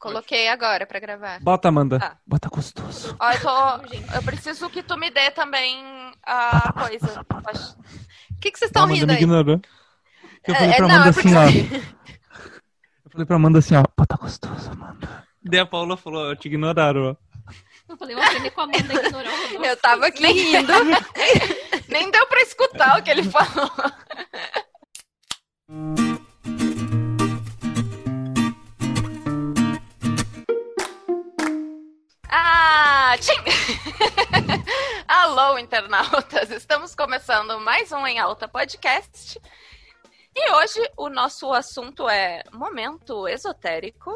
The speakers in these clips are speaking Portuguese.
Coloquei agora pra gravar. Bota, Amanda. Ah. Bota gostoso. Ó, eu, tô... eu preciso que tu me dê também a coisa. O que, que vocês estão Amanda rindo me aí? ignorou. Eu falei É, pra não, Amanda é assim, ó. Eu falei pra Amanda assim, ó. Bota gostoso, Amanda. Daí a Paula falou, te ignoraram, ó. Eu falei, vou aprender com a Amanda Rodolfo. Eu tava aqui rindo. Nem deu pra escutar o que ele falou. Tchim! Alô, internautas! Estamos começando mais um Em Alta Podcast. E hoje o nosso assunto é momento esotérico.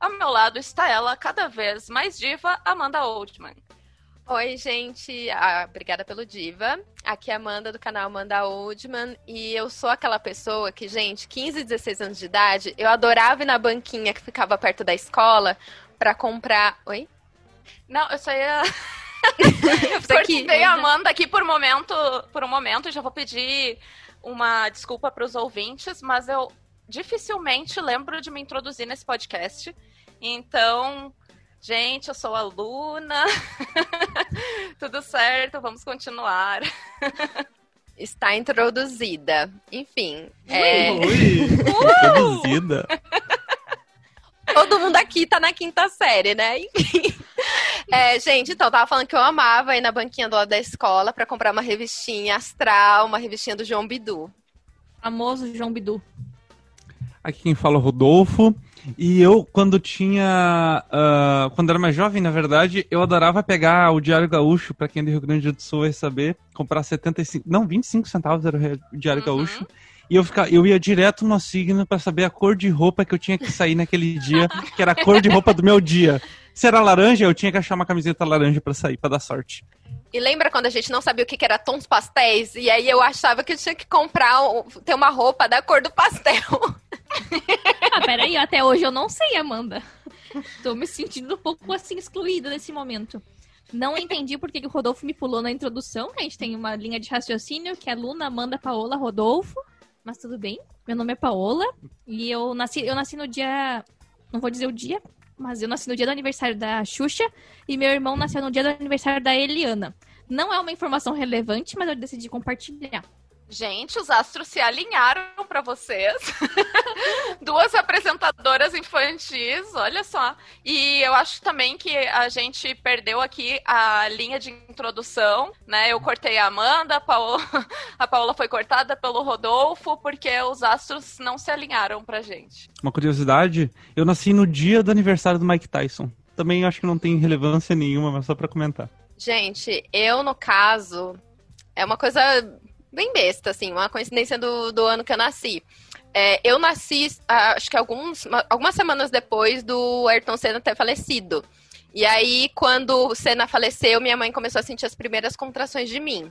Ao meu lado está ela, cada vez mais diva, Amanda Oldman. Oi, gente. Ah, obrigada pelo Diva. Aqui é a Amanda do canal Amanda Oldman. E eu sou aquela pessoa que, gente, 15, 16 anos de idade, eu adorava ir na banquinha que ficava perto da escola pra comprar. Oi? Não, eu só ia. Cortei a Amanda aqui por, momento, por um momento, já vou pedir uma desculpa para os ouvintes, mas eu dificilmente lembro de me introduzir nesse podcast. Então, gente, eu sou aluna. Tudo certo, vamos continuar. Está introduzida. Enfim. é, Oi! Reduzida. Todo mundo aqui tá na quinta série, né? Enfim. É, gente, então, eu tava falando que eu amava ir na banquinha do lado da escola pra comprar uma revistinha astral, uma revistinha do João Bidu. Famoso João Bidu. Aqui quem fala é o Rodolfo. E eu, quando tinha. ah, quando era mais jovem, na verdade, eu adorava pegar o Diário Gaúcho, pra quem é do Rio Grande do Sul vai saber, comprar 75. Não, 25 centavos era o Diário Uhum. Gaúcho. E eu, fica, eu ia direto no signo pra saber a cor de roupa que eu tinha que sair naquele dia, que era a cor de roupa do meu dia. Se era laranja, eu tinha que achar uma camiseta laranja pra sair, pra dar sorte. E lembra quando a gente não sabia o que que era tons pastéis? E aí eu achava que eu tinha que comprar, ter uma roupa da cor do pastel. Ah, peraí, até hoje eu não sei, Amanda. Tô me sentindo um pouco assim excluída nesse momento. Não entendi por que que o Rodolfo me pulou na introdução. A gente tem uma linha de raciocínio que é Luna, Amanda, Paola, Rodolfo. Mas tudo bem. Meu nome é Paola. E eu nasci, eu nasci no dia. Não vou dizer o dia, mas eu nasci no dia do aniversário da Xuxa. E meu irmão nasceu no dia do aniversário da Eliana. Não é uma informação relevante, mas eu decidi compartilhar. Gente, os astros se alinharam para vocês. Duas apresentadoras infantis, olha só. E eu acho também que a gente perdeu aqui a linha de introdução, né? Eu cortei a Amanda, a Paola, a Paola foi cortada pelo Rodolfo, porque os astros não se alinharam pra gente. Uma curiosidade, eu nasci no dia do aniversário do Mike Tyson. Também acho que não tem relevância nenhuma, mas só pra comentar. Gente, eu, no caso, é uma coisa bem besta, assim, uma coincidência do, do ano que eu nasci. É, eu nasci, ah, acho que alguns, uma- algumas semanas depois do Ayrton Senna ter falecido. E aí, quando o Senna faleceu, minha mãe começou a sentir as primeiras contrações de mim.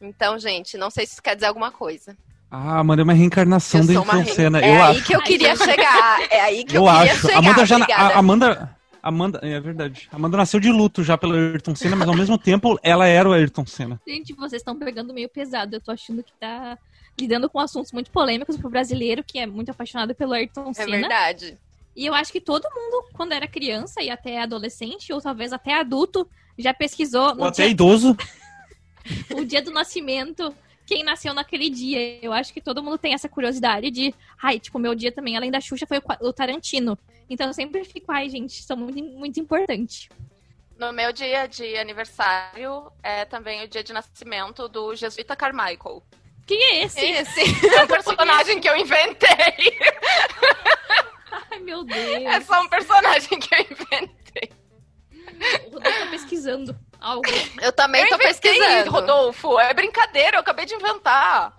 Então, gente, não sei se isso quer dizer alguma coisa. Ah, mano, é uma reencarnação uma Ayrton re- Senna. É eu aí acho. que eu queria chegar. É aí que eu, Eu queria acho. chegar. Amanda já. a- Amanda. Amanda. É verdade. Amanda nasceu de luto já pelo Ayrton Senna, mas ao mesmo tempo ela era o Ayrton Senna. Gente, vocês estão pegando meio pesado. Eu tô achando que tá lidando com assuntos muito polêmicos pro brasileiro, que é muito apaixonado pelo Ayrton É Senna. verdade. E eu acho que todo mundo, quando era criança e até adolescente, ou talvez até adulto, já pesquisou Ou até dia, idoso. o dia do nascimento, quem nasceu naquele dia. Eu acho que todo mundo tem essa curiosidade de, ai, tipo, meu dia também, além da Xuxa, foi o Tarantino. Então eu sempre fico, ai, gente, são muito, muito importante. No meu dia de aniversário é também o dia de nascimento do Jesuíta Carmichael. Quem é esse? Esse. É um personagem que eu inventei. Ai, meu É Deus. só um personagem que eu inventei. O Rodolfo tá pesquisando algo. Eu também eu tô inventei, pesquisando. Rodolfo. É brincadeira, eu acabei de inventar.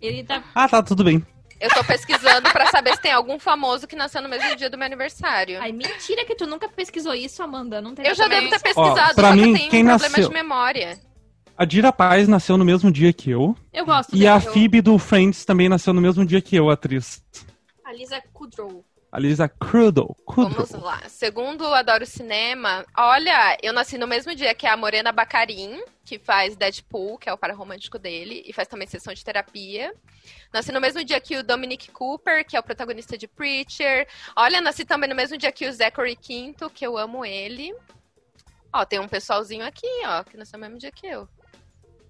Ele tá. Ah, tá, tudo bem. Eu tô pesquisando pra saber se tem algum famoso que nasceu no mesmo dia do meu aniversário. Ai, mentira que tu nunca pesquisou isso, Amanda. Não tem Eu já devo ter pesquisado, Ó, pra só que mim, eu tenho quem um problema nasceu- de memória. A Dira Paz nasceu no mesmo dia que eu. Eu gosto E a dele. Phoebe do Friends também nasceu no mesmo dia que eu, a atriz. A Lisa Kudrow. A Lisa Kudrow. Kudrow. Vamos lá. Segundo Adoro Cinema, olha, eu nasci no mesmo dia que a Morena Bacarin, que faz Deadpool, que é o par romântico dele, e faz também sessão de terapia. Nasci no mesmo dia que o Dominic Cooper, que é o protagonista de Preacher. Olha, nasci também no mesmo dia que o Zachary Quinto, que eu amo ele. Ó, tem um pessoalzinho aqui, ó, que nasceu no mesmo dia que eu.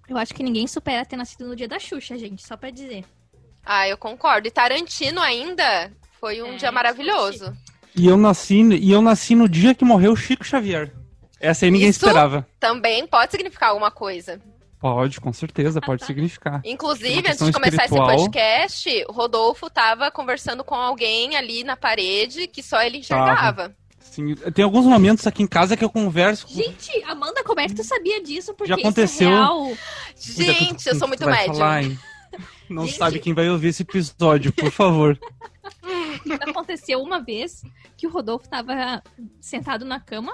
Eu acho que ninguém supera ter nascido no dia da Xuxa, gente, só pra dizer. Ah, eu concordo. E Tarantino ainda foi um É, dia maravilhoso. E eu nasci e eu nasci no dia que morreu Chico Xavier. Essa aí ninguém Isso? esperava. Também pode significar alguma coisa. Pode, com certeza, pode significar. Inclusive, antes de começar espiritual. esse podcast, o Rodolfo tava conversando com alguém ali na parede que só ele enxergava. Sim, tem alguns momentos aqui em casa que eu converso com Gente, Amanda, como é que tu sabia disso? Porque Já aconteceu. isso é real. Gente, eu sou muito médium. falar? Não Gente. sabe quem vai ouvir esse episódio, por favor. Aconteceu uma vez que o Rodolfo tava sentado na cama,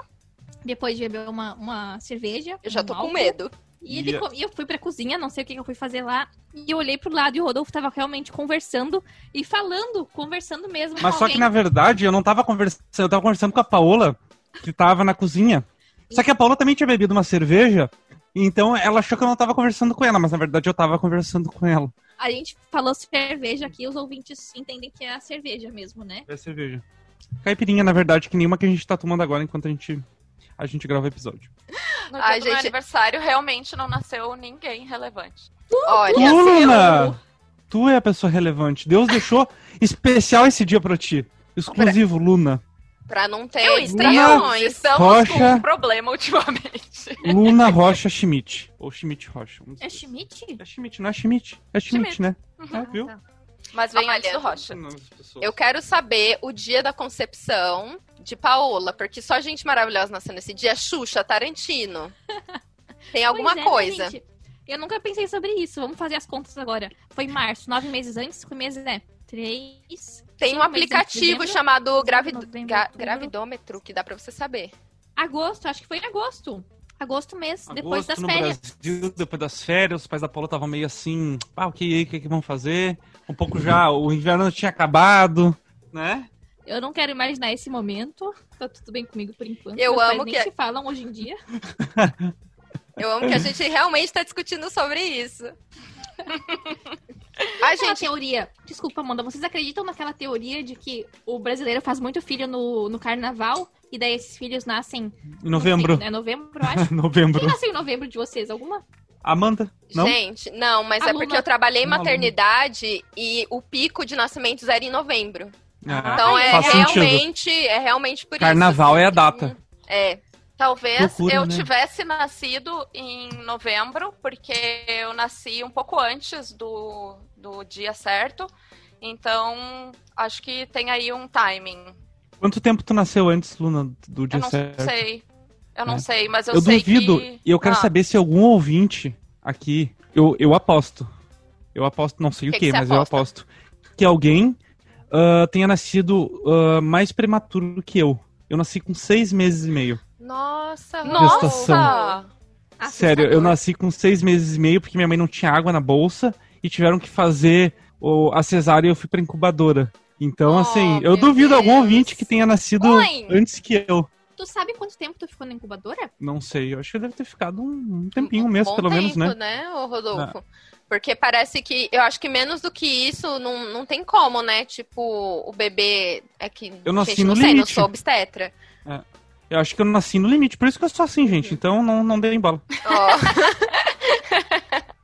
depois de beber uma, uma cerveja. Eu já um tô com medo. E, ele, co- e eu fui pra cozinha, não sei o que que eu fui fazer lá. E eu olhei pro lado e o Rodolfo tava realmente conversando e falando, conversando mesmo. Mas com só que alguém. na verdade eu não tava conversando, eu tava conversando com a Paola, que tava na cozinha. Só que a Paola também tinha bebido uma cerveja, então ela achou que eu não tava conversando com ela, mas na verdade eu tava conversando com ela. A gente falou cerveja aqui, os ouvintes entendem que é a cerveja mesmo, né? É cerveja. Caipirinha, na verdade, que nenhuma que a gente tá tomando agora enquanto a gente, a gente grava o episódio. No dia Ai, do meu gente- aniversário, realmente não nasceu ninguém relevante. Olha, Luna! Tu é a pessoa relevante. Deus deixou especial esse dia pra ti. Exclusivo, Luna. Pra não ter Eu estranhões. Estamos Rocha. com um problema ultimamente. Luna Rocha Schmidt. Ou Schmidt Rocha. É. Schmidt? É Schmidt, não é Schmidt. É Schmidt, Schmidt. né? Uhum. É, viu? Tá. Mas vem Olha, antes do Rocha. Eu quero saber o dia da concepção de Paola, porque só gente maravilhosa nasceu nesse dia. Xuxa, Tarantino. Tem alguma é, né, coisa. gente? Eu nunca pensei sobre isso. Vamos fazer as contas agora. Foi em março, nove meses antes. Que mês é? Três. Tem um de aplicativo chamado Gravid... novembro, Ga-. Gravidômetro, que dá pra você saber. Agosto, acho que foi em agosto. Agosto mês, depois das no férias. Brasil, depois das férias, os pais da Paula estavam meio assim, ah, o que, o que, que vão fazer? Um pouco já, o inverno tinha acabado, né? Eu não quero imaginar esse momento. Tá tudo bem comigo por enquanto. Eu Meus pais amo nem que- se falam hoje em dia. Eu amo que a gente realmente tá discutindo sobre isso. Aquela gente, teoria. Desculpa, Amanda, vocês acreditam naquela teoria de que o brasileiro faz muito filho no, no carnaval? E daí esses filhos nascem. Em novembro. É novembro, eu acho. novembro. Quem nasceu em novembro de vocês? Alguma? Amanda? Não? gente, não, mas é Aluna. porque eu trabalhei em maternidade e o pico de nascimentos era em novembro. Ah, Então é faz sentido. realmente, é realmente por Carnaval isso. é a data. É. Talvez Loucura, eu né? tivesse nascido em novembro, porque eu nasci um pouco antes do, do dia certo. Então, acho que tem aí um timing. Quanto tempo tu nasceu antes, Luna, do dia Eu não certo? sei. Eu não É. sei, mas eu, Eu sei duvido, que... e eu quero Ah, saber se algum ouvinte aqui, eu, eu aposto, eu aposto, não sei Que o que, que mas eu aposto, que alguém ah, tenha nascido ah, mais prematuro que eu. Eu nasci com seis meses e meio. Nossa. Nossa! Sério, eu nasci com seis meses e meio porque minha mãe não tinha água na bolsa e tiveram que fazer o, a cesárea e eu fui pra incubadora. Então, Oh, assim, eu duvido algum Deus. ouvinte que tenha nascido Mãe! antes que eu. Tu sabe quanto tempo tu ficou na incubadora? Não sei, eu acho que deve ter ficado um, um tempinho um mês, bom pelo menos, tempo, né? né, ô Rodolfo? Porque parece que, eu acho que menos do que isso não, não tem como, né? Tipo, o bebê é que, Eu nasci gente, não no sei, não limite. sou obstetra. Eu acho que eu nasci no limite, por isso que eu sou assim, gente. Então não, não dei bola. Ó,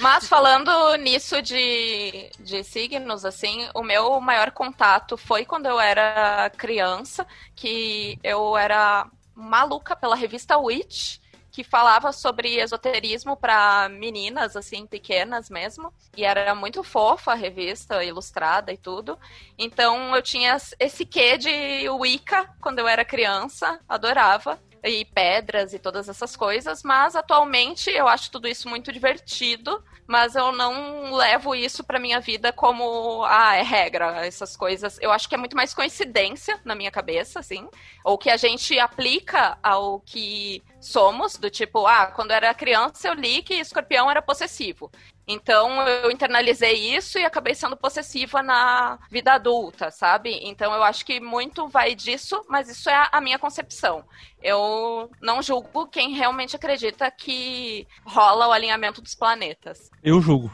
Mas falando nisso de, de signos, assim, o meu maior contato foi quando eu era criança, que eu era maluca pela revista Witch, que falava sobre esoterismo para meninas, assim, pequenas mesmo. E era muito fofa a revista, ilustrada e tudo. Então eu tinha esse quê de Wicca quando eu era criança, adorava e pedras e todas essas coisas, mas atualmente eu acho tudo isso muito divertido, mas eu não levo isso pra minha vida como, ah, é regra, essas coisas. Eu acho que é muito mais coincidência na minha cabeça, assim, ou que a gente aplica ao que somos, do tipo, ah, quando era criança eu li que escorpião era possessivo. Então eu internalizei isso e acabei sendo possessiva na vida adulta, sabe? Então eu acho que muito vai disso, mas isso é a minha concepção. Eu não julgo quem realmente acredita que rola o alinhamento dos planetas. Eu julgo.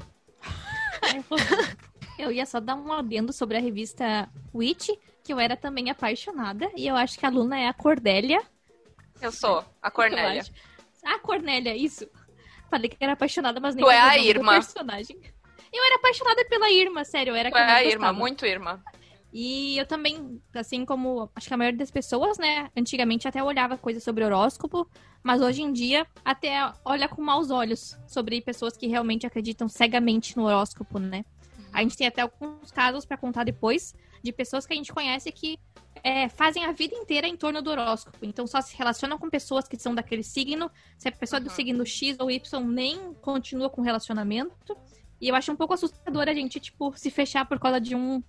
Eu ia só dar um adendo sobre a revista Witch, que eu era também apaixonada, e eu acho que a Luna é a Cordélia. Eu sou a Cornélia. A Cornélia, isso. Falei que era apaixonada, mas nem Tu é a Irma. personagem. Eu era apaixonada pela Irma, sério, eu era Tu é a Irma, muito Irma. E eu também, assim como acho que a maioria das pessoas, né? Antigamente até olhava coisas sobre horóscopo, mas hoje em dia até olha com maus olhos sobre pessoas que realmente acreditam cegamente no horóscopo, né? A gente tem até alguns casos pra contar depois de pessoas que a gente conhece que é, fazem a vida inteira em torno do horóscopo. Então só se relacionam com pessoas que são daquele signo. Se a pessoa é do Uhum. signo X ou Y nem continua com relacionamento. E eu acho um pouco assustador a gente, tipo, se fechar por causa de um,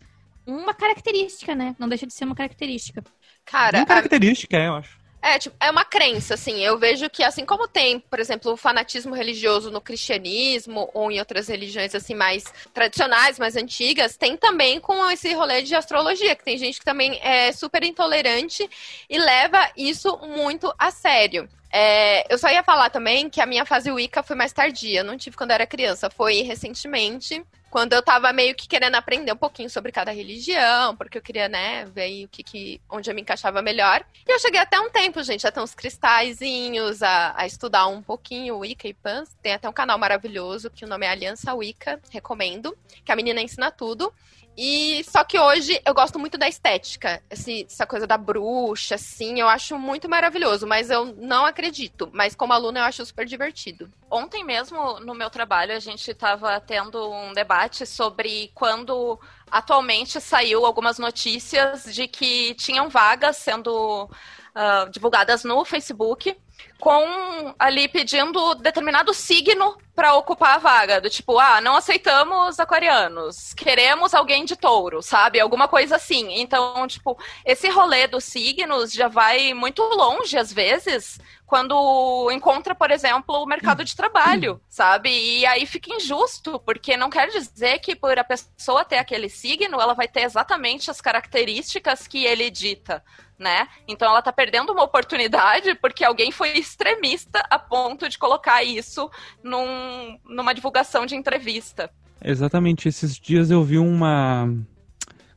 uma característica, né? Não deixa de ser uma característica. Cara, Uma a- característica, é, eu acho. É, tipo, é uma crença, assim. Eu vejo que, assim como tem, por exemplo, o fanatismo religioso no cristianismo ou em outras religiões, assim, mais tradicionais, mais antigas, tem também com esse rolê de astrologia, que tem gente que também é super intolerante e leva isso muito a sério. É, eu só ia falar também que a minha fase Wicca foi mais tardia, não tive quando eu era criança, foi recentemente, quando eu tava meio que querendo aprender um pouquinho sobre cada religião, porque eu queria, né, ver o que, que onde eu me encaixava melhor. E eu cheguei até um tempo, gente, até uns cristalzinhos, a, a estudar um pouquinho Wicca e Pans. Tem até um canal maravilhoso que o nome é Aliança Wicca, recomendo, que a menina ensina tudo. E só que hoje eu gosto muito da estética, essa coisa da bruxa, assim, eu acho muito maravilhoso, mas eu não acredito. Mas como aluna eu acho super divertido. Ontem mesmo, no meu trabalho, a gente estava tendo um debate sobre quando atualmente saiu algumas notícias de que tinham vagas sendo ah, divulgadas no Facebook com ali pedindo determinado signo para ocupar a vaga, do tipo, ah, não aceitamos aquarianos, queremos alguém de touro, sabe? Alguma coisa assim. Então, tipo, esse rolê dos signos já vai muito longe às vezes, quando encontra, por exemplo, o mercado de trabalho, sabe? E aí fica injusto, porque não quer dizer que por a pessoa ter aquele signo, ela vai ter exatamente as características que ele dita, né? Então ela tá perdendo uma oportunidade porque alguém foi extremista a ponto de colocar isso num, numa divulgação de entrevista. Exatamente. Esses dias eu vi uma.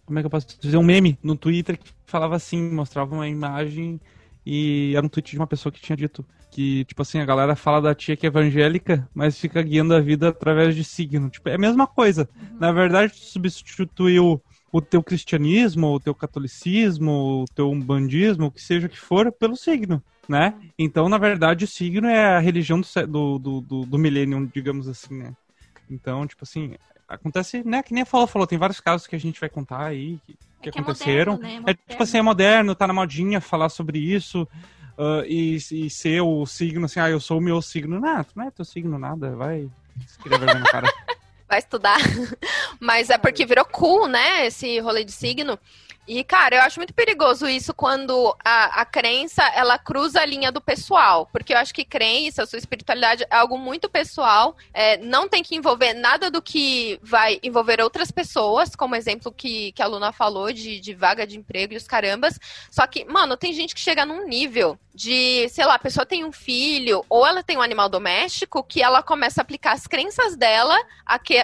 Como é que eu posso dizer? Um meme no Twitter que falava assim, mostrava uma imagem e era um tweet de uma pessoa que tinha dito que, tipo assim, a galera fala da tia que é evangélica, mas fica guiando a vida através de signo. Tipo, é a mesma coisa. Na verdade, tu substituiu o teu cristianismo, o teu catolicismo, o teu umbandismo, o que seja que for, pelo signo, né? Então, na verdade, o signo é a religião do, do, do, do, millennium, digamos assim, né? Então, tipo assim, acontece, né? Que nem a Paula falou, tem vários casos que a gente vai contar aí, que, É que é aconteceram. moderno, né? É tipo assim, é moderno, tá na modinha falar sobre isso. ah, e, e ser o signo assim, ah, eu sou o meu signo. Não, tu não é teu signo nada, vai. Se querer vergonha na cara. vai estudar. Mas é porque virou cool, né? Esse rolê de signo. E, cara, eu acho muito perigoso isso quando a, a crença, ela cruza a linha do pessoal. Porque eu acho que crença, sua espiritualidade é algo muito pessoal. é, não tem que envolver nada do que vai envolver outras pessoas, como exemplo que, que a Luna falou de, de vaga de emprego e os carambas. Só que, mano, tem gente que chega num nível de, sei lá, a pessoa tem um filho ou ela tem um animal doméstico que ela começa a aplicar as crenças dela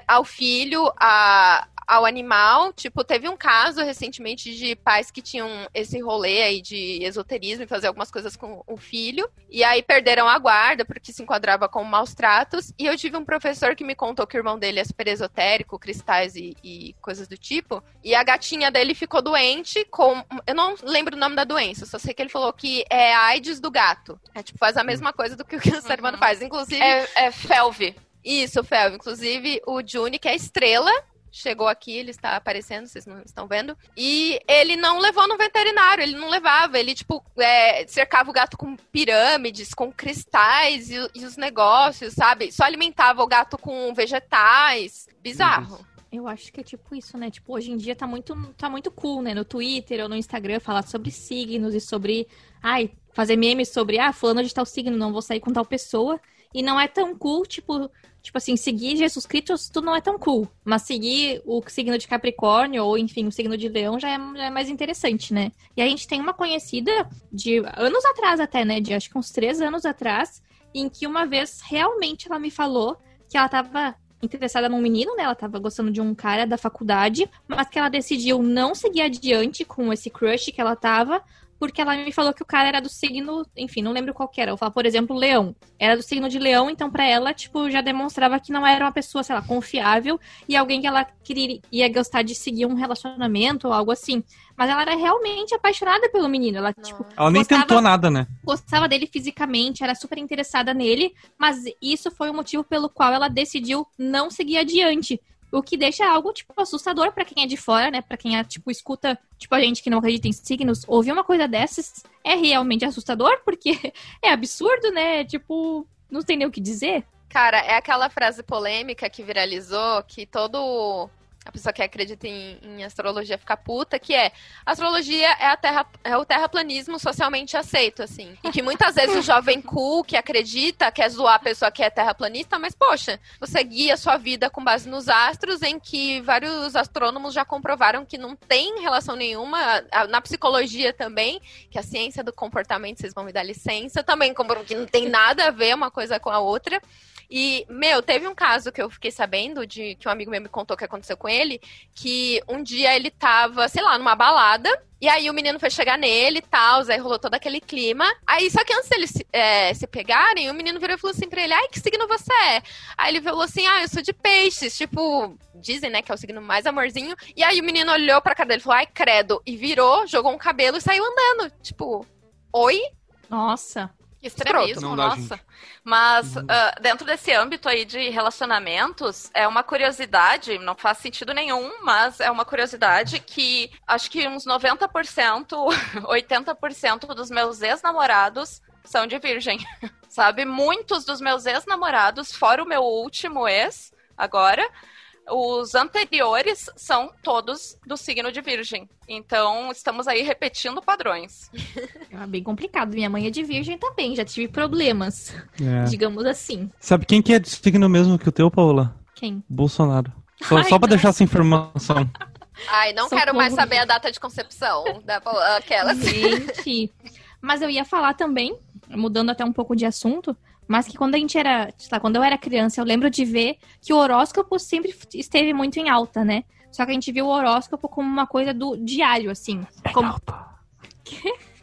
ao filho, a, ao animal. Tipo, teve um caso recentemente de pais que tinham esse rolê aí de esoterismo e fazer algumas coisas com o filho. E aí perderam a guarda porque se enquadrava como maus tratos. E eu tive um professor que me contou que o irmão dele é super esotérico, cristais e, e coisas do tipo. E a gatinha dele ficou doente com. Eu não lembro o nome da doença, só sei que ele falou que é a AIDS do gato. É tipo, faz a mesma coisa do que o câncer humano faz. Inclusive. É, é felve. Isso, Fel. Inclusive, o Juni, que é estrela, chegou aqui, ele está aparecendo, vocês não estão vendo. E ele não levou no veterinário, ele não levava. Ele, tipo, é, cercava o gato com pirâmides, com cristais e, e os negócios, sabe? Só alimentava o gato com vegetais. Bizarro. Eu acho que é tipo isso, né? Tipo, hoje em dia tá muito, tá muito cool, né? No Twitter ou no Instagram falar sobre signos e sobre. Ai, fazer memes sobre, ah, fulano de tal signo, não vou sair com tal pessoa. E não é tão cool, tipo, tipo assim, seguir Jesus Cristo tu não é tão cool. Mas seguir o signo de Capricórnio, ou enfim, o signo de Leão já é, já é, mais interessante, né? E a gente tem uma conhecida de anos atrás até, né? De acho que uns três anos atrás, em que uma vez realmente ela me falou que ela tava interessada num menino, né? Ela tava gostando de um cara da faculdade, mas que ela decidiu não seguir adiante com esse crush que ela tava, porque ela me falou que o cara era do signo, enfim, não lembro qual era. Eu falo, por exemplo, leão. Era do signo de leão, então para ela, tipo, já demonstrava que não era uma pessoa, sei lá, confiável e alguém que ela queria ia gostar de seguir um relacionamento ou algo assim. Mas ela era realmente apaixonada pelo menino. Ela, tipo, ela nem gostava, tentou nada, né? Gostava dele fisicamente, era super interessada nele, mas isso foi o motivo pelo qual ela decidiu não seguir adiante. O que deixa algo, tipo, assustador para quem é de fora, né? Pra quem é, tipo, escuta, tipo, a gente que não acredita em signos, ouvir uma coisa dessas é realmente assustador, porque é absurdo, né? Tipo, não tem nem o que dizer. Cara, é aquela frase polêmica que viralizou, que todo a pessoa que acredita em, em, astrologia fica puta, que é astrologia é, a terra, é o terraplanismo socialmente aceito, assim. E que muitas vezes o jovem cool que acredita quer zoar a pessoa que é terraplanista, mas poxa, você guia sua vida com base nos astros, em que vários astrônomos já comprovaram que não tem relação nenhuma, na psicologia também, que a ciência do comportamento, vocês vão me dar licença, também comprovou que não tem nada a ver uma coisa com a outra. E, meu, teve um caso que eu fiquei sabendo de que um amigo meu me contou que aconteceu com ele, que um dia ele tava, sei lá, numa balada, e aí o menino foi chegar nele e tal, aí rolou todo aquele clima. Aí, só que antes deles se, é, se pegarem, o menino virou e falou assim pra ele, ai, que signo você é? Aí ele falou assim, ah, eu sou de peixes, tipo, dizem, né, que é o signo mais amorzinho. E aí o menino olhou pra cara dele e falou, ai, credo, e virou, jogou um cabelo e saiu andando. Tipo, oi? Nossa. Extremismo, nossa. Mas uh, dentro desse âmbito aí de relacionamentos, é uma curiosidade, não faz sentido nenhum, mas é uma curiosidade que acho que uns 90%, 80% dos meus ex-namorados são de virgem. Sabe? Muitos dos meus ex-namorados, fora o meu último ex, agora, os anteriores são todos do signo de Virgem. Então, estamos aí repetindo padrões. É bem complicado. Minha mãe é de Virgem também, já tive problemas. É. Digamos assim. Sabe quem que é de signo mesmo que o teu, Paula? Quem? Bolsonaro. Só, Ai, só pra deixar essa informação. Ai, não Socorro. quero mais saber a data de concepção da aquela. Gente, mas eu ia falar também, mudando até um pouco de assunto, mas que quando a gente era, lá, quando eu era criança, eu lembro de ver que o horóscopo sempre esteve muito em alta, né? Só que a gente viu o horóscopo como uma coisa do diário, assim. Como...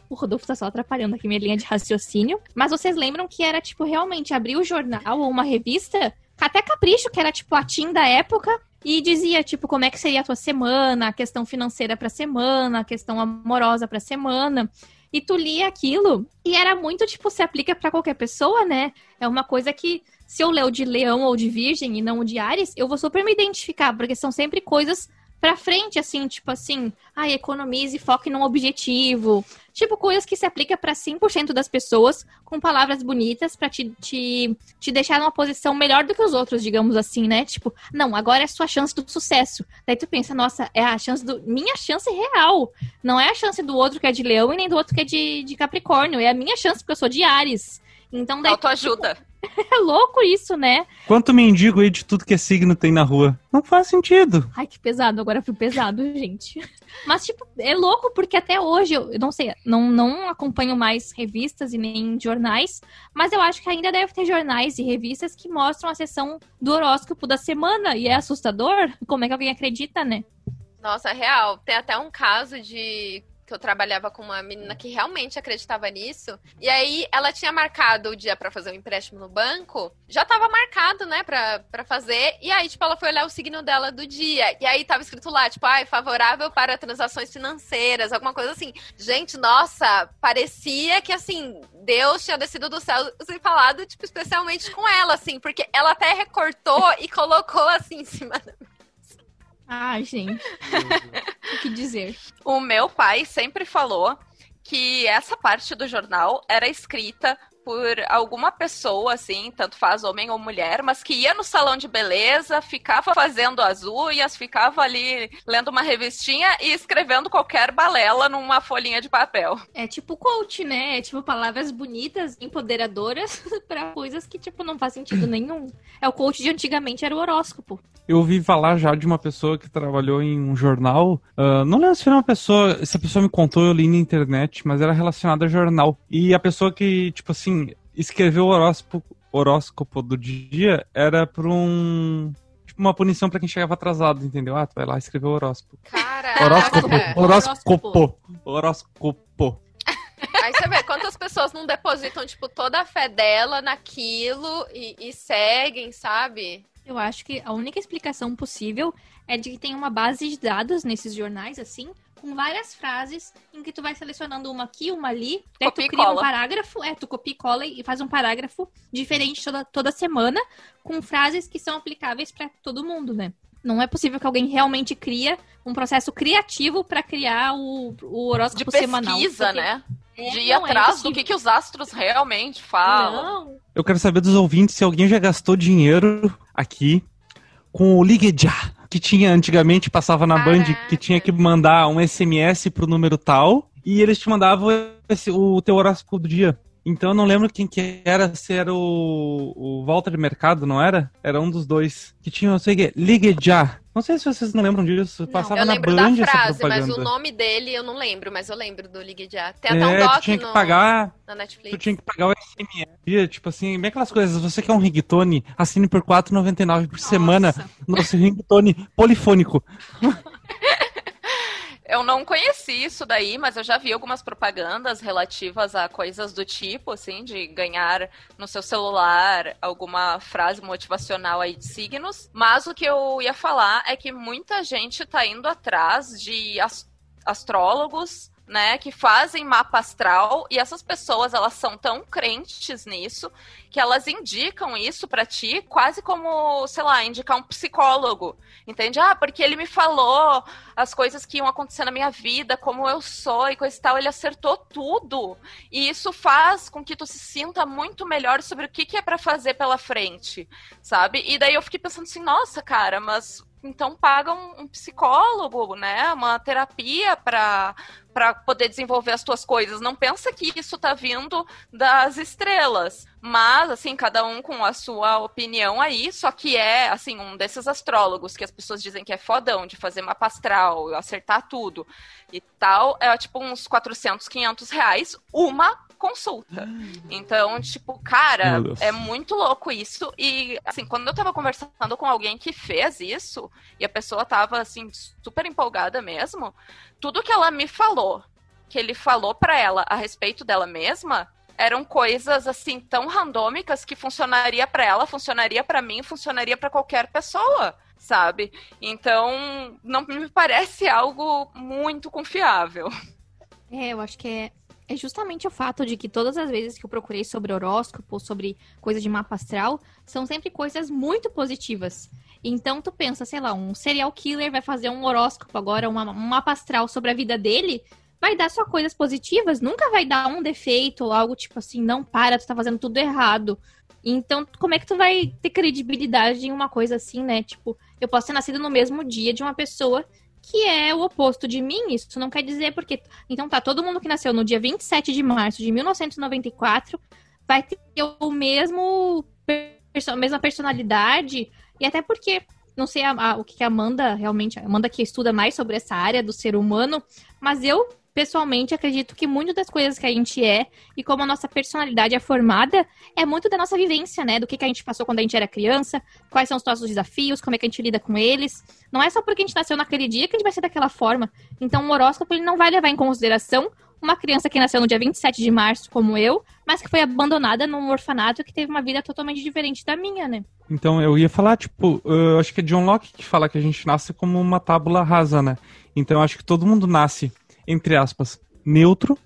o Rodolfo tá só atrapalhando aqui minha linha de raciocínio. Mas vocês lembram que era, tipo, realmente abrir o jornal ou uma revista, até Capricho, que era, tipo, a Tim da época, e dizia, tipo, como é que seria a tua semana, a questão financeira pra semana, a questão amorosa pra semana. E tu lia aquilo e era muito, tipo, se aplica para qualquer pessoa, né? É uma coisa que, se eu ler o de leão ou de virgem e não o de Ares, eu vou super me identificar, porque são sempre coisas pra frente, assim, tipo assim, ah, economize e foque num objetivo. Tipo, coisas que se aplica para 100% das pessoas, com palavras bonitas, para te, te, te deixar numa posição melhor do que os outros, digamos assim, né? Tipo, não, agora é a sua chance do sucesso. Daí tu pensa, nossa, é a chance do. Minha chance real. Não é a chance do outro que é de leão e nem do outro que é de, de Capricórnio. É a minha chance, porque eu sou de Ares. Então daí. Autoajuda. Tipo, É louco isso, né? Quanto mendigo aí de tudo que é signo tem na rua? Não faz sentido. Ai, que pesado. Agora fui pesado, gente. Mas, tipo, é louco porque até hoje, eu não sei, não, não acompanho mais revistas e nem jornais, mas eu acho que ainda deve ter jornais e revistas que mostram a sessão do horóscopo da semana. E é assustador. Como é que alguém acredita, né? Nossa, é real. Tem até um caso de que eu trabalhava com uma menina que realmente acreditava nisso. E aí ela tinha marcado o dia para fazer um empréstimo no banco. Já tava marcado, né, pra, pra fazer. E aí, tipo, ela foi olhar o signo dela do dia. E aí tava escrito lá, tipo, ai, ah, favorável para transações financeiras, alguma coisa assim. Gente, nossa, parecia que assim, Deus tinha descido do céu e falado, tipo, especialmente com ela, assim, porque ela até recortou e colocou assim em cima da Ai, gente. o que dizer? O meu pai sempre falou que essa parte do jornal era escrita por alguma pessoa, assim, tanto faz homem ou mulher, mas que ia no salão de beleza, ficava fazendo as unhas, ficava ali lendo uma revistinha e escrevendo qualquer balela numa folhinha de papel. É tipo coach, né? É tipo palavras bonitas, empoderadoras para coisas que, tipo, não faz sentido nenhum. É o coach de antigamente, era o horóscopo. Eu ouvi falar já de uma pessoa que trabalhou em um jornal. Uh, não lembro se foi uma pessoa. Se a pessoa me contou, eu li na internet, mas era relacionada a jornal. E a pessoa que, tipo assim, escreveu o horóscopo, horóscopo do dia era por um. Tipo, uma punição pra quem chegava atrasado, entendeu? Ah, tu vai lá escrever o horóscopo. Caraca. Horóscopo. Horóscopo. Horóscopo. Aí você vê quantas pessoas não depositam, tipo, toda a fé dela naquilo e, e seguem, sabe? Eu acho que a única explicação possível é de que tem uma base de dados nesses jornais, assim, com várias frases em que tu vai selecionando uma aqui, uma ali, daí tu Copia e cria um parágrafo, é, tu copia e cola e faz um parágrafo diferente toda, toda semana, com frases que são aplicáveis pra todo mundo, né? Não é possível que alguém realmente cria um processo criativo pra criar o, o De horóscopo semanal. pesquisa, porque né? é- De ir é atrás do impossível. que, que os astros realmente falam. Não, Eu quero saber dos ouvintes se alguém já gastou dinheiro aqui com o Ligue Já, que tinha antigamente, passava na Band, Caraca. que tinha que mandar um SMS pro número tal, e eles te mandavam esse- o teu horóscopo do dia. Então eu não lembro quem que era, se era o, o Walter Mercado, não era? Era um dos dois. Que tinha, não sei o que, Ligue Já. Não sei se vocês não lembram disso, passava Eu na lembro Band da frase, mas o nome dele eu não lembro, mas eu lembro do Ligue Já. Tem até um É, doc tu tinha que no- pagar na Netflix. Tu tinha que pagar o SMS, tipo assim, bem aquelas coisas. Você quer um ringtone, assine por R$4,99 por semana. Nosso ringtone polifônico. Eu não conheci isso daí, mas eu já vi algumas propagandas relativas a coisas do tipo, assim, de ganhar no seu celular alguma frase motivacional aí de signos. Mas o que eu ia falar é que muita gente tá indo atrás de as- astrólogos, né, que fazem mapa astral e essas pessoas, elas são tão crentes nisso que elas indicam isso pra ti quase como, sei lá, indicar um psicólogo. Entende? Ah, porque ele me falou as coisas que iam acontecer na minha vida, como eu sou e coisa e tal, ele acertou tudo. E isso faz com que tu se sinta muito melhor sobre o que, que é pra fazer pela frente, sabe? E daí eu fiquei pensando assim, nossa, cara, mas então paga um, um psicólogo, né? Uma terapia pra para poder desenvolver as tuas coisas. Não pensa que isso tá vindo das estrelas. Mas, assim, cada um com a sua opinião aí, só que é, assim, um desses astrólogos que as pessoas dizem que é fodão de fazer mapa astral, acertar tudo e tal, é tipo uns 400, 500 reais uma consulta. Então, tipo, cara, é muito louco isso. E, assim, quando eu tava conversando com alguém que fez isso, e a pessoa tava, assim, super empolgada mesmo, tudo que ela me falou, que ele falou pra ela a respeito dela mesma, eram coisas assim tão randômicas que funcionaria pra ela, funcionaria pra mim, funcionaria pra qualquer pessoa, sabe? Então, não me parece algo muito confiável. É, eu acho que é, é justamente o fato de que todas as vezes que eu procurei sobre horóscopo, sobre coisa de mapa astral, são sempre coisas muito positivas. Então tu pensa, sei lá, um serial killer vai fazer um horóscopo agora, uma, um mapa astral sobre a vida dele, vai dar só coisas positivas, nunca vai dar um defeito ou algo tipo assim, não para, tu tá fazendo tudo errado. Então, como é que tu vai ter credibilidade em uma coisa assim, né? Tipo, eu posso ter nascido no mesmo dia de uma pessoa que é o oposto de mim, isso não quer dizer porque. Então tá, todo mundo que nasceu no dia 27 de março de 1994 vai ter o mesmo. perso- mesma personalidade, e até porque. Não sei a- a- o que a Amanda realmente. A Amanda que estuda mais sobre essa área do ser humano, mas eu, pessoalmente, acredito que muito das coisas que a gente é e como a nossa personalidade é formada é muito da nossa vivência, né? Do que, que a gente passou quando a gente era criança, quais são os nossos desafios, como é que a gente lida com eles. Não é só porque a gente nasceu naquele dia que a gente vai ser daquela forma. Então, o horóscopo ele não vai levar em consideração uma criança que nasceu no dia 27 de março, como eu, mas que foi abandonada num orfanato que teve uma vida totalmente diferente da minha, né? Então, eu ia falar, tipo, eu acho que é John Locke que fala que a gente nasce como uma tábula rasa, né? Então, eu acho que todo mundo nasce, entre aspas, neutro,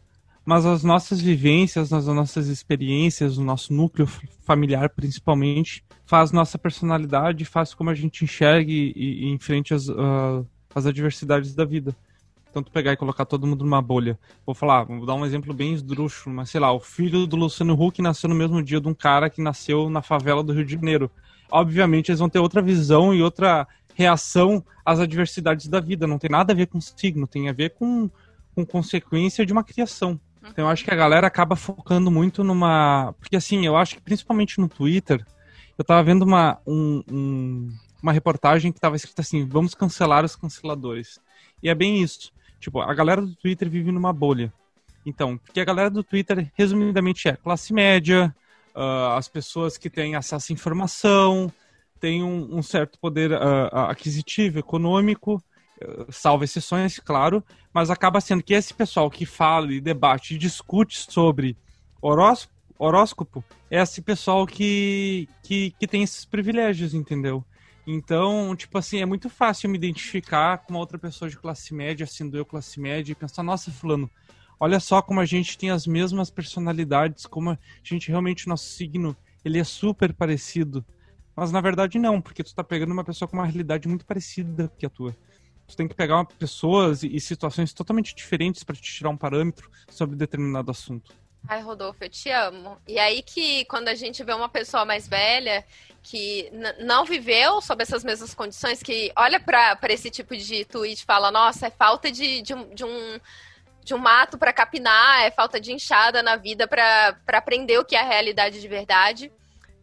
mas as nossas vivências, as nossas experiências, o nosso núcleo familiar, principalmente, faz nossa personalidade, faz como a gente enxerga e, e enfrente as, ah, as adversidades da vida. tanto pegar e colocar todo mundo numa bolha. Vou falar, vou dar um exemplo bem esdrúxulo, mas sei lá, o filho do Luciano Huck nasceu no mesmo dia de um cara que nasceu na favela do Rio de Janeiro. Obviamente eles vão ter outra visão e outra reação às adversidades da vida. Não tem nada a ver com signo, tem a ver com, com consequência de uma criação. Então eu acho que a galera acaba focando muito numa. Porque assim, eu acho que principalmente no Twitter, eu tava vendo uma, um, um, uma reportagem que tava escrita assim: vamos cancelar os canceladores. E é bem isso. Tipo, a galera do Twitter vive numa bolha. Então, porque a galera do Twitter, resumidamente, é classe média, uh, as pessoas que têm acesso à informação, têm um, um certo poder uh, aquisitivo, econômico, salvo exceções, claro, mas acaba sendo que esse pessoal que fala e debate e discute sobre horóscopo, horóscopo é esse pessoal que, que, que tem esses privilégios, entendeu? Então, tipo assim, é muito fácil me identificar com uma outra pessoa de classe média, sendo eu classe média, e pensar, nossa, fulano, olha só como a gente tem as mesmas personalidades, como a gente realmente, nosso signo, ele é super parecido. Mas na verdade não, porque tu tá pegando uma pessoa com uma realidade muito parecida que a tua. Tu tem que pegar pessoas e situações totalmente diferentes para te tirar um parâmetro sobre determinado assunto. Ai, Rodolfo, eu te amo. E aí que quando a gente vê uma pessoa mais velha que não viveu sob essas mesmas condições, que olha para esse tipo de tweet e fala, nossa, é falta de, de, um, de um de um mato para capinar, é falta de enxada na vida para aprender o que é a realidade de verdade.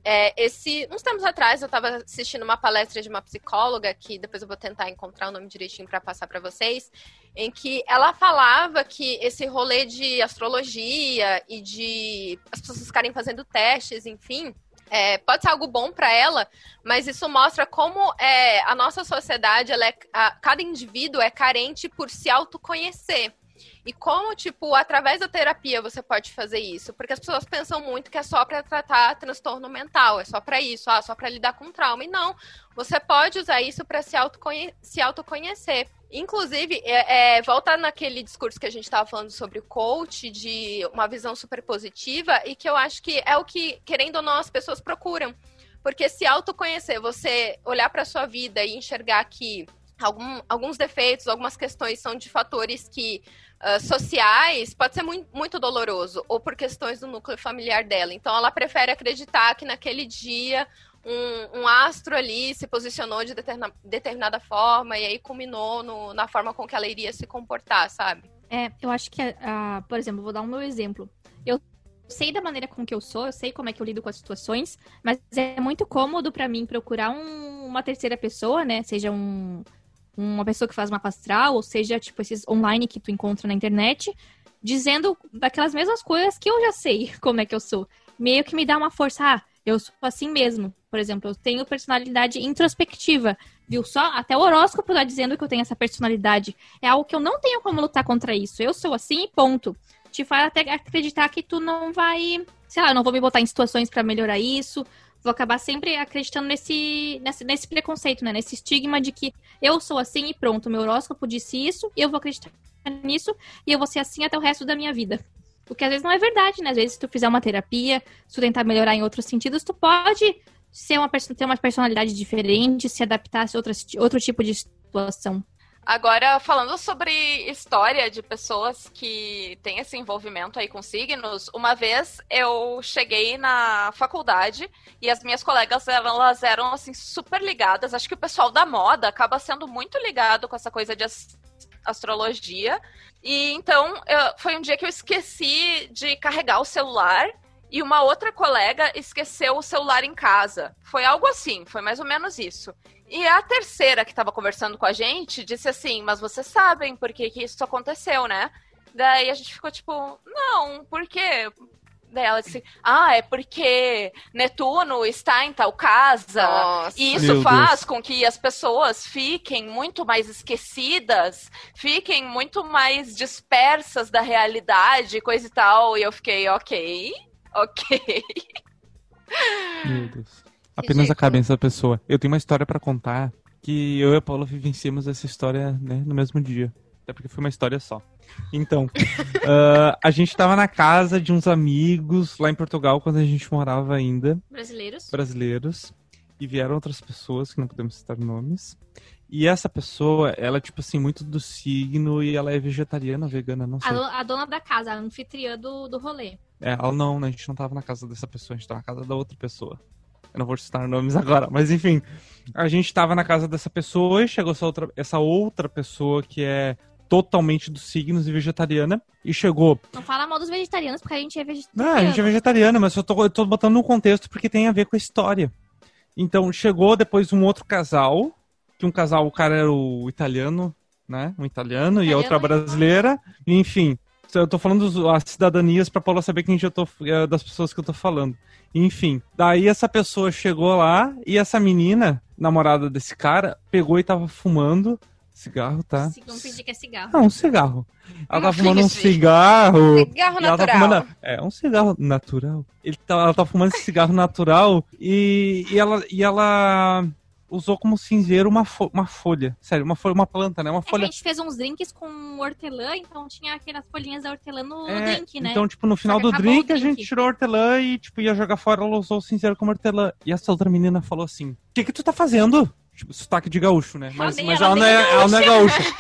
É, esse, uns tempos atrás eu estava assistindo uma palestra de uma psicóloga, que depois eu vou tentar encontrar o nome direitinho para passar para vocês, em que ela falava que esse rolê de astrologia e de as pessoas ficarem fazendo testes, enfim, é, pode ser algo bom para ela, mas isso mostra como é, a nossa sociedade, ela é, a, cada indivíduo é carente por se autoconhecer. E como, tipo, através da terapia você pode fazer isso? Porque as pessoas pensam muito que é só para tratar transtorno mental, é só para isso, ah, só para lidar com trauma. E não, você pode usar isso para se, autoconhe se autoconhecer. Inclusive, é, é, volta naquele discurso que a gente estava falando sobre o coach, de uma visão super positiva, e que eu acho que é o que, querendo ou não, as pessoas procuram. Porque se autoconhecer, você olhar para sua vida e enxergar que algum, alguns defeitos, algumas questões são de fatores que uh, sociais, pode ser muito, muito doloroso, ou por questões do núcleo familiar dela. Então, ela prefere acreditar que naquele dia um, um, astro ali se posicionou de deterna, determinada forma e aí culminou no, na forma com que ela iria se comportar, sabe? É, eu acho que, uh, por exemplo, vou dar um meu exemplo. Eu sei da maneira com que eu sou, eu sei como é que eu lido com as situações, mas é muito cômodo para mim procurar um, uma terceira pessoa, né? Seja um uma pessoa que faz mapa astral, ou seja, tipo esses online que tu encontra na internet, dizendo daquelas mesmas coisas que eu já sei como é que eu sou. Meio que me dá uma força, ah, eu sou assim mesmo. Por exemplo, eu tenho personalidade introspectiva, viu só? Até o horóscopo tá dizendo que eu tenho essa personalidade. É algo que eu não tenho como lutar contra isso. Eu sou assim e ponto. Te faz até acreditar que tu não vai, sei lá, eu não vou me botar em situações para melhorar isso, vou acabar sempre acreditando nesse, nesse, nesse preconceito, né? Nesse estigma de que eu sou assim e pronto, meu horóscopo disse isso eu vou acreditar nisso e eu vou ser assim até o resto da minha vida. O que às vezes não é verdade, né? Às vezes, se tu fizer uma terapia, se tu tentar melhorar em outros sentidos, tu pode ser uma, ter uma personalidade diferente, se adaptar a outra, outro tipo de situação. Agora, falando sobre história de pessoas que têm esse envolvimento aí com signos, uma vez eu cheguei na faculdade e as minhas colegas elas eram assim super ligadas. Acho que o pessoal da moda acaba sendo muito ligado com essa coisa de astrologia. E então eu, foi um dia que eu esqueci de carregar o celular e uma outra colega esqueceu o celular em casa. Foi algo assim, foi mais ou menos isso. E a terceira que estava conversando com a gente disse assim: Mas vocês sabem por que, que isso aconteceu, né? Daí a gente ficou tipo: Não, por quê? Daí ela disse: Ah, é porque Netuno está em tal casa. Nossa. E isso Meu faz Deus. com que as pessoas fiquem muito mais esquecidas, fiquem muito mais dispersas da realidade, coisa e tal. E eu fiquei: Ok, ok. Meu Deus. Apenas a cabeça da pessoa. Eu tenho uma história para contar que eu e a Paula vivenciamos essa história né, no mesmo dia. Até porque foi uma história só. Então, uh, a gente estava na casa de uns amigos lá em Portugal quando a gente morava ainda. Brasileiros. Brasileiros. E vieram outras pessoas que não podemos citar nomes. E essa pessoa, ela é, tipo assim, muito do signo e ela é vegetariana, vegana, não sei. A, do- a dona da casa, a anfitriã do, do rolê. É, ela não? A gente não tava na casa dessa pessoa, a gente tava na casa da outra pessoa. Eu não vou citar nomes agora, mas enfim. A gente tava na casa dessa pessoa e chegou essa outra, essa outra pessoa que é totalmente dos signos e vegetariana. E chegou. Não fala mal dos vegetarianos, porque a gente é vegetariano. Ah, a gente é vegetariana, mas eu tô, eu tô botando no contexto porque tem a ver com a história. Então, chegou depois um outro casal, que um casal, o cara era o italiano, né? Um italiano, e a outra Italiano e brasileira. Enfim, eu tô falando as cidadanias pra Paula saber quem eu tô, é, das pessoas que eu tô falando. Enfim, daí essa pessoa chegou lá e essa menina, namorada desse cara, pegou e tava fumando cigarro, tá? Vamos fingir que é cigarro. Não, um cigarro. Ela tava fumando um finge. cigarro. Cigarro natural. fumando, é, um cigarro natural. Ele tá, ela tá fumando esse cigarro natural e, e, ela, e ela usou como cinzeiro uma, fo- uma folha. Sério, uma folha, uma planta, né? Uma É que a folha. gente fez uns drinks com hortelã, então tinha aquelas folhinhas da hortelã no É, drink, né? Então, tipo, no final do drink, o a drink. gente tirou a hortelã e, tipo, ia jogar fora, ela usou o cinzeiro como hortelã. E essa outra menina falou assim: O que que tu tá fazendo? Tipo, sotaque de gaúcho, né? Mas, mas ela ela, não é, é ela não é gaúcha.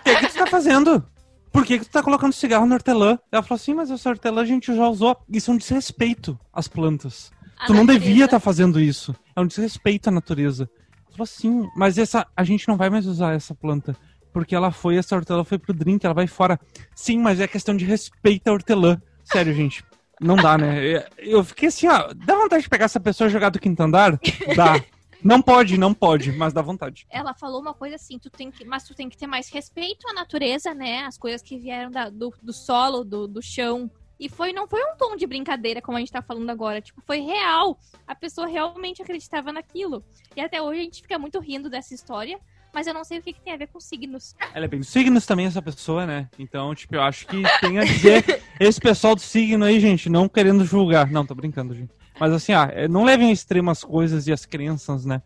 O que que tu tá fazendo? Por que que tu tá colocando cigarro na hortelã? Ela falou assim, mas essa hortelã a gente já usou. Isso é um desrespeito às plantas. A tu não devia estar fazendo isso. É um desrespeito à natureza. Falou assim, mas essa a gente não vai mais usar essa planta. Porque ela foi, essa hortelã foi pro drink, ela vai fora. Sim, mas é questão de respeito à hortelã. Sério, gente. Não dá, né? Eu fiquei assim, ó. Dá vontade de pegar essa pessoa e jogar do quinto andar? Dá. Não pode, não pode, mas dá vontade. Ela falou uma coisa assim, tu tem que, mas tu tem que ter mais respeito à natureza, né? As coisas que vieram da- do, do solo, do, do chão. E foi, não foi um tom de brincadeira, como a gente tá falando agora. Tipo, foi real. A pessoa realmente acreditava naquilo. E até hoje a gente fica muito rindo dessa história. Mas eu não sei o que, que tem a ver com signos. Ela é bem signos também, essa pessoa, né? Então, tipo, eu acho que tem a dizer. Esse pessoal do signo aí, gente, não querendo julgar. Não, tô brincando, gente. Mas assim, ah, é, não levem ao extremo as coisas e as crenças, né?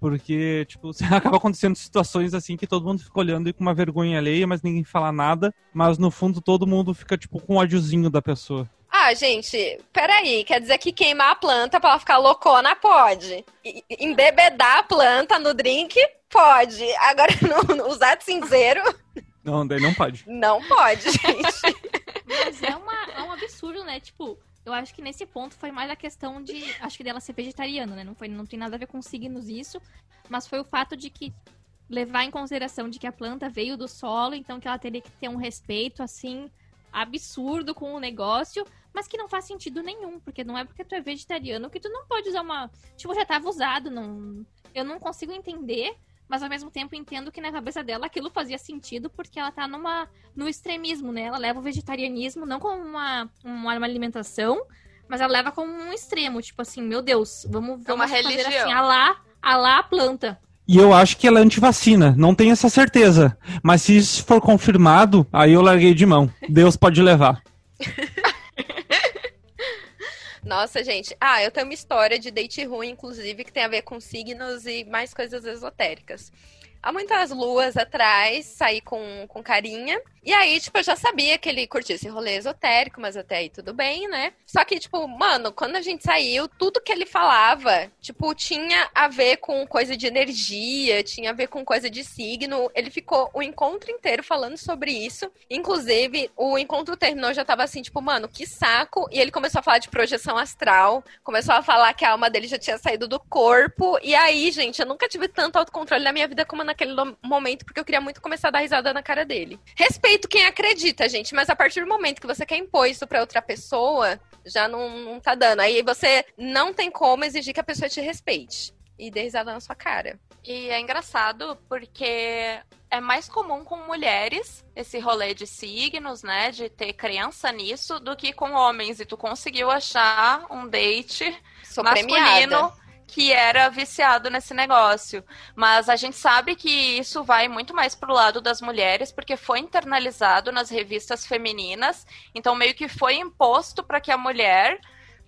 Porque, tipo, acaba acontecendo situações assim que todo mundo fica olhando e com uma vergonha alheia, mas ninguém fala nada. Mas no fundo todo mundo fica, tipo, com o ódiozinho da pessoa. Ah, gente, peraí. Quer dizer que queimar a planta pra ela ficar loucona pode. E- Embebedar a planta no drink pode. Agora, não, usar de cinzeiro, Não, daí não pode. não pode, gente. Mas é, uma, é um absurdo, né? Tipo, eu acho que nesse ponto foi mais a questão de. Acho que dela ser vegetariana, né? Não, foi, não tem nada a ver com signos isso. Mas foi o fato de que levar em consideração de que a planta veio do solo, então que ela teria que ter um respeito, assim, absurdo com o negócio, mas que não faz sentido nenhum, porque não é porque tu é vegetariano que tu não pode usar uma. Tipo, já tava usado, não. Eu não consigo entender. Mas ao mesmo tempo entendo que na cabeça dela aquilo fazia sentido porque ela tá numa no extremismo, né? Ela leva o vegetarianismo não como uma, uma, uma alimentação, mas ela leva como um extremo, tipo assim, meu Deus, vamos, É uma vamos fazer religião. assim, alá, alá a planta. E eu acho que ela é antivacina, não tenho essa certeza. Mas se isso for confirmado, aí eu larguei de mão. Deus pode levar. Nossa, gente. Ah, eu tenho uma história de date ruim, inclusive, que tem a ver com signos e mais coisas esotéricas. Há muitas luas atrás, saí com, com carinha. E aí, tipo, eu já sabia que ele curtia esse rolê esotérico, mas até aí tudo bem, né? Só que, tipo, mano, quando a gente saiu, tudo que ele falava, tipo, tinha a ver com coisa de energia, tinha a ver com coisa de signo. Ele ficou o encontro inteiro falando sobre isso. Inclusive, o encontro terminou, já tava assim, tipo, mano, que saco. E ele começou a falar de projeção astral, começou a falar que a alma dele já tinha saído do corpo. E aí, gente, eu nunca tive tanto autocontrole na minha vida como naquele momento, porque eu queria muito começar a dar risada na cara dele. Respeito quem acredita, gente, mas a partir do momento que você quer impor isso pra outra pessoa, já não, não tá dando. Aí você não tem como exigir que a pessoa te respeite. E dê risada na sua cara. E é engraçado porque é mais comum com mulheres esse rolê de signos, né? De ter crença nisso, do que com homens. E tu conseguiu achar um date Sou masculino premiada. Que era viciado nesse negócio. Mas a gente sabe que isso vai muito mais pro lado das mulheres, porque foi internalizado nas revistas femininas. Então, meio que foi imposto para que a mulher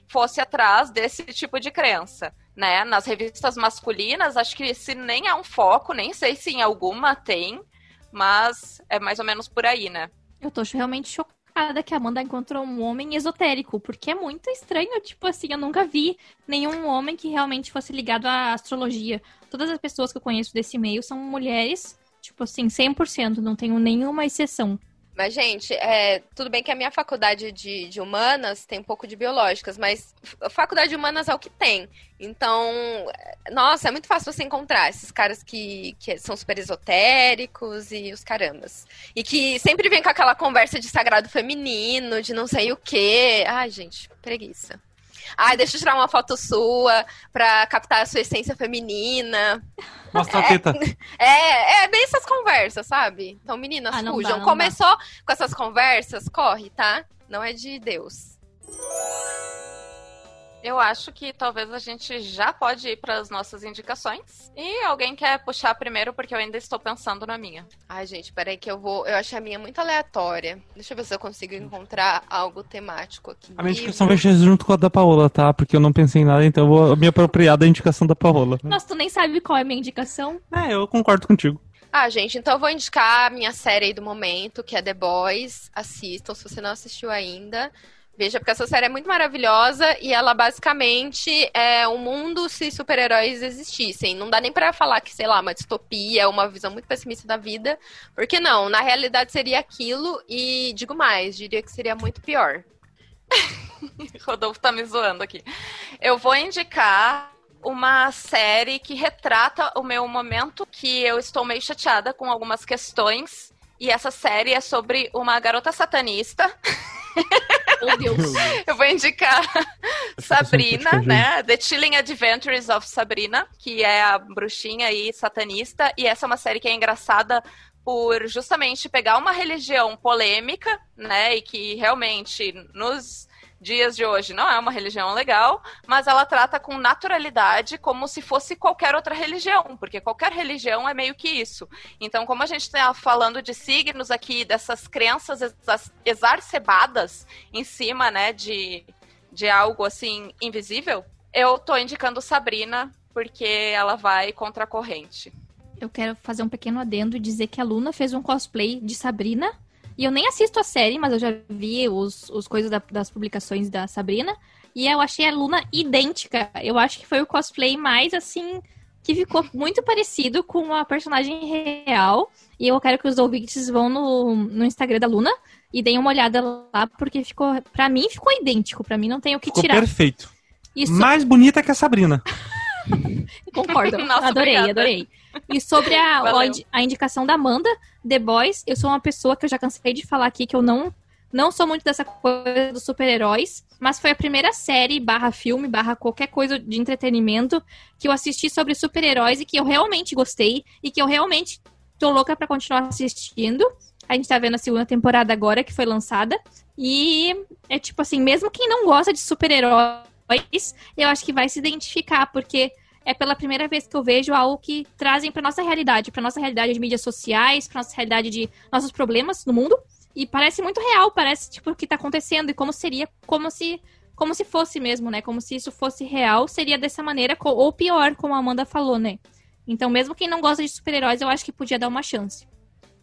fosse atrás desse tipo de crença. Né? Nas revistas masculinas, acho que se nem é um foco, nem sei se em alguma tem, mas é mais ou menos por aí, né? Eu tô realmente chocada chocada que a Amanda encontrou um homem esotérico, porque é muito estranho, tipo assim, eu nunca vi nenhum homem que realmente fosse ligado à astrologia. Todas as pessoas que eu conheço desse meio são mulheres, tipo assim, 100%, não tenho nenhuma exceção. Mas, gente, é, tudo bem que a minha faculdade de, de humanas tem um pouco de biológicas, mas faculdade de humanas é o que tem. Então, nossa, é muito fácil você encontrar esses caras que, que são super esotéricos e os carambas. E que sempre vem com aquela conversa de sagrado feminino, de não sei o quê. Ai, gente, preguiça. Ai, deixa eu tirar uma foto sua pra captar a sua essência feminina. Mostra a teta. É, é bem essas conversas, sabe? Então, meninas, Ah, fujam. dá, Começou com essas conversas, corre, tá? Não é de Deus. Eu acho que talvez a gente já pode ir para as nossas indicações. E alguém quer puxar primeiro, porque eu ainda estou pensando na minha. Ai, gente, peraí que eu vou. Eu achei a minha muito aleatória. Deixa eu ver se eu consigo encontrar algo temático aqui. A minha indicação vai ser junto com a da Paola, tá? Porque eu não pensei em nada, então eu vou me apropriar da indicação da Paola. Nossa, tu nem sabe qual é a minha indicação? É, eu concordo contigo. Ah, gente, então eu vou indicar a minha série aí do momento, que é The Boys. Assistam, se você não assistiu ainda. Veja, porque essa série é muito maravilhosa e ela basicamente é um mundo se super-heróis existissem. Não dá nem pra falar que, sei lá, uma distopia, uma visão muito pessimista da vida. Porque não, na realidade seria aquilo e, digo mais, diria que seria muito pior. Rodolfo tá me zoando aqui. Eu vou indicar uma série que retrata o meu momento que eu estou meio chateada com algumas questões. E essa série é sobre uma garota satanista. Meu Deus. Eu vou indicar Sabrina, né? The Chilling Adventures of Sabrina, que é a bruxinha e satanista. E essa é uma série que é engraçada por justamente pegar uma religião polêmica, né? E que realmente nos dias de hoje não é uma religião legal, mas ela trata com naturalidade como se fosse qualquer outra religião, porque qualquer religião é meio que isso. Então, como a gente está falando de signos aqui, dessas crenças exa- exacerbadas em cima, né, de, de algo assim invisível, eu tô indicando Sabrina porque ela vai contra a corrente. Eu quero fazer um pequeno adendo e dizer que a Luna fez um cosplay de Sabrina. E eu nem assisto a série, mas eu já vi os, os coisas da- das publicações da Sabrina. E eu achei a Luna idêntica. Eu acho que foi o cosplay mais, assim, que ficou muito parecido com a personagem real. E eu quero que os ouvintes vão no, no Instagram da Luna e deem uma olhada lá, porque ficou, pra mim, ficou idêntico. Pra mim não tem o que Ficou tirar. perfeito. Isso Mais bonita que a Sabrina. Concordo. Nossa, adorei, obrigada. adorei. E sobre a, a indicação da Amanda, The Boys, eu sou uma pessoa que eu já cansei de falar aqui que eu não, não sou muito dessa coisa dos super-heróis, mas foi a primeira série, barra filme, barra qualquer coisa de entretenimento que eu assisti sobre super-heróis e que eu realmente gostei e que eu realmente tô louca pra continuar assistindo. A gente tá vendo a segunda temporada agora, que foi lançada. E é tipo assim, mesmo quem não gosta de super-heróis, eu acho que vai se identificar, porque é pela primeira vez que eu vejo algo que trazem pra nossa realidade, pra nossa realidade de mídias sociais, pra nossa realidade de nossos problemas no mundo. E parece muito real, parece tipo o que tá acontecendo e como seria, como se como se fosse mesmo, né? Como se isso fosse real, seria dessa maneira ou pior, como a Amanda falou, né? Então, mesmo quem não gosta de super-heróis, eu acho que podia dar uma chance.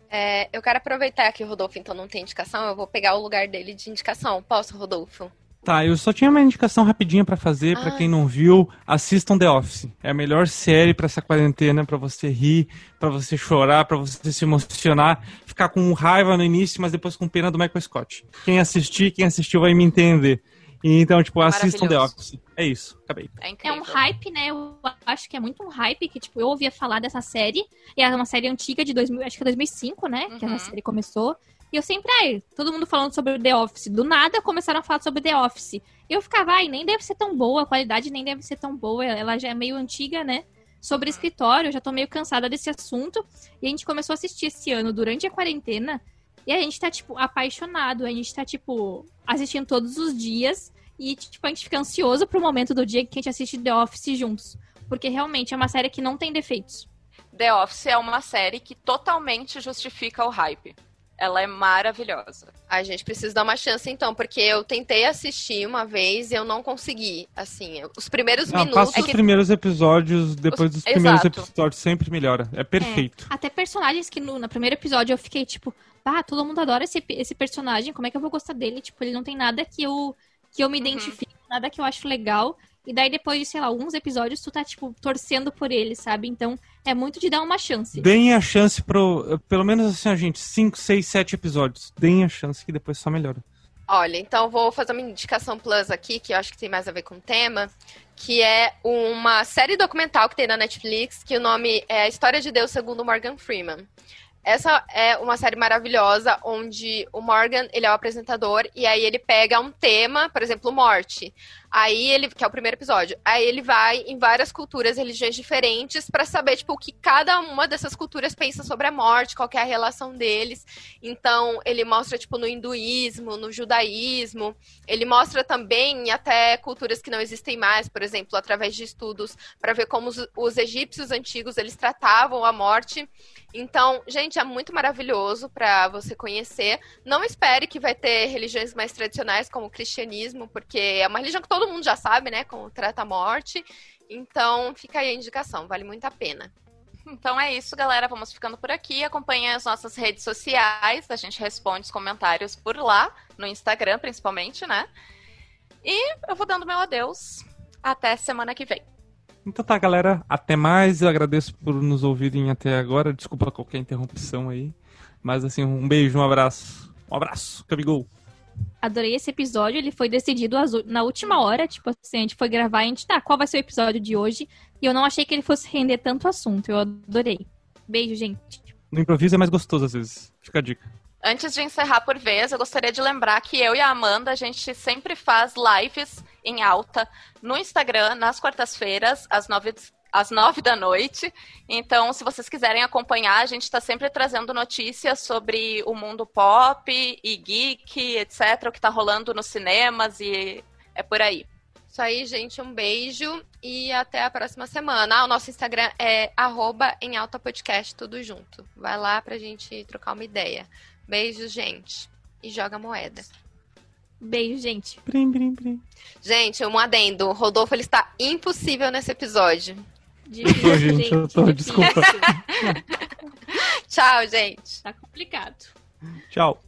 É, eu quero aproveitar que o Rodolfo então não tem indicação, eu vou pegar o lugar dele de indicação. Posso, Rodolfo? Tá, eu só tinha uma indicação rapidinha pra fazer, pra Ai. quem não viu, assistam The Office. É a melhor série pra essa quarentena, pra você rir, pra você chorar, pra você se emocionar, ficar com raiva no início, mas depois com pena do Michael Scott. Quem assistir, quem assistiu vai me entender. E Então, tipo, assistam The. Office. É isso, acabei. É É um hype, né? Eu acho que é muito um hype que, tipo, eu ouvia falar dessa série. E é uma série antiga de 2000, acho que é 2005, né? Que Uhum. essa série começou. E eu sempre, ai, todo mundo falando sobre The Office. Do nada começaram a falar sobre The Office. Eu ficava, ai, nem deve ser tão boa, a qualidade nem deve ser tão boa. Ela já é meio antiga, né? Sobre escritório, eu já tô meio cansada desse assunto. E a gente começou a assistir esse ano durante a quarentena. E a gente tá, tipo, apaixonado. A gente tá, tipo, assistindo todos os dias. E, tipo, a gente fica ansioso pro momento do dia que a gente assiste The Office juntos. Porque realmente é uma série que não tem defeitos. The Office é uma série que totalmente justifica o hype. Ela é maravilhosa. A gente precisa dar uma chance então, porque eu tentei assistir uma vez e eu não consegui. Assim, os primeiros Não, minutos. passa é os que- primeiros episódios, depois dos Os- primeiros Exato. episódios sempre melhora. É perfeito. É, até personagens que no, no primeiro episódio eu fiquei tipo, ah, todo mundo adora esse, esse personagem, como é que eu vou gostar dele? Tipo, ele não tem nada que eu, que eu me Uhum. identifique, nada que eu acho legal. E daí depois de, sei lá, alguns episódios, tu tá, tipo, torcendo por ele, sabe? Então é muito de dar uma chance. Deem a chance pro. Pelo menos assim, a gente, 5, 6, 7 episódios. Deem a chance que depois só melhora. Olha, então vou fazer uma indicação plus aqui, que eu acho que tem mais a ver com o tema, que é uma série documental que tem na Netflix, que o nome é A História de Deus segundo Morgan Freeman. Essa é uma série maravilhosa, onde o Morgan, ele é o apresentador, e aí ele pega um tema, por exemplo, morte. Aí ele, que é o primeiro episódio, aí ele vai em várias culturas, religiões diferentes, pra saber, tipo, o que cada uma dessas culturas pensa sobre a morte, qual é a relação deles. Então, ele mostra, tipo, no hinduísmo, no judaísmo. Ele mostra também até culturas que não existem mais, por exemplo, através de estudos, para ver como os, os egípcios antigos, eles tratavam a morte. Então, gente, é muito maravilhoso para você conhecer. Não espere que vai ter religiões mais tradicionais, como o cristianismo, porque é uma religião que todo mundo já sabe, né, como trata a morte. Então, fica aí a indicação, vale muito a pena. Então é isso, galera. Vamos ficando por aqui. Acompanhe as nossas redes sociais. A gente responde os comentários por lá, no Instagram principalmente, né? E eu vou dando meu adeus. Até semana que vem. Então tá, galera. Até mais. Eu agradeço por nos ouvirem até agora. Desculpa qualquer interrupção aí. Mas assim, um beijo, um abraço. Um abraço, Camigol. Adorei esse episódio, ele foi decidido na última hora, tipo assim, a gente foi gravar e a gente, tá, qual vai ser o episódio de hoje? E eu não achei que ele fosse render tanto assunto, eu adorei. Beijo, gente. No improviso é mais gostoso às vezes. Fica a dica. Antes de encerrar por vez, eu gostaria de lembrar que eu e a Amanda, a gente sempre faz lives em alta no Instagram, nas quartas-feiras, às nove, às nove da noite. Então, se vocês quiserem acompanhar, a gente está sempre trazendo notícias sobre o mundo pop e geek, etc., o que está rolando nos cinemas e é por aí. Isso aí, gente, um beijo e até a próxima semana. Ah, o nosso Instagram é arroba em alta podcast, tudo junto. Vai lá pra gente trocar uma ideia. Beijos, gente. E joga moeda. Beijo, gente. Prim, prim, prim. Gente, um adendo. O Rodolfo, ele está impossível nesse episódio. Difícil, gente, eu tô- difícil. desculpa. Tchau, gente. Tá complicado. Tchau.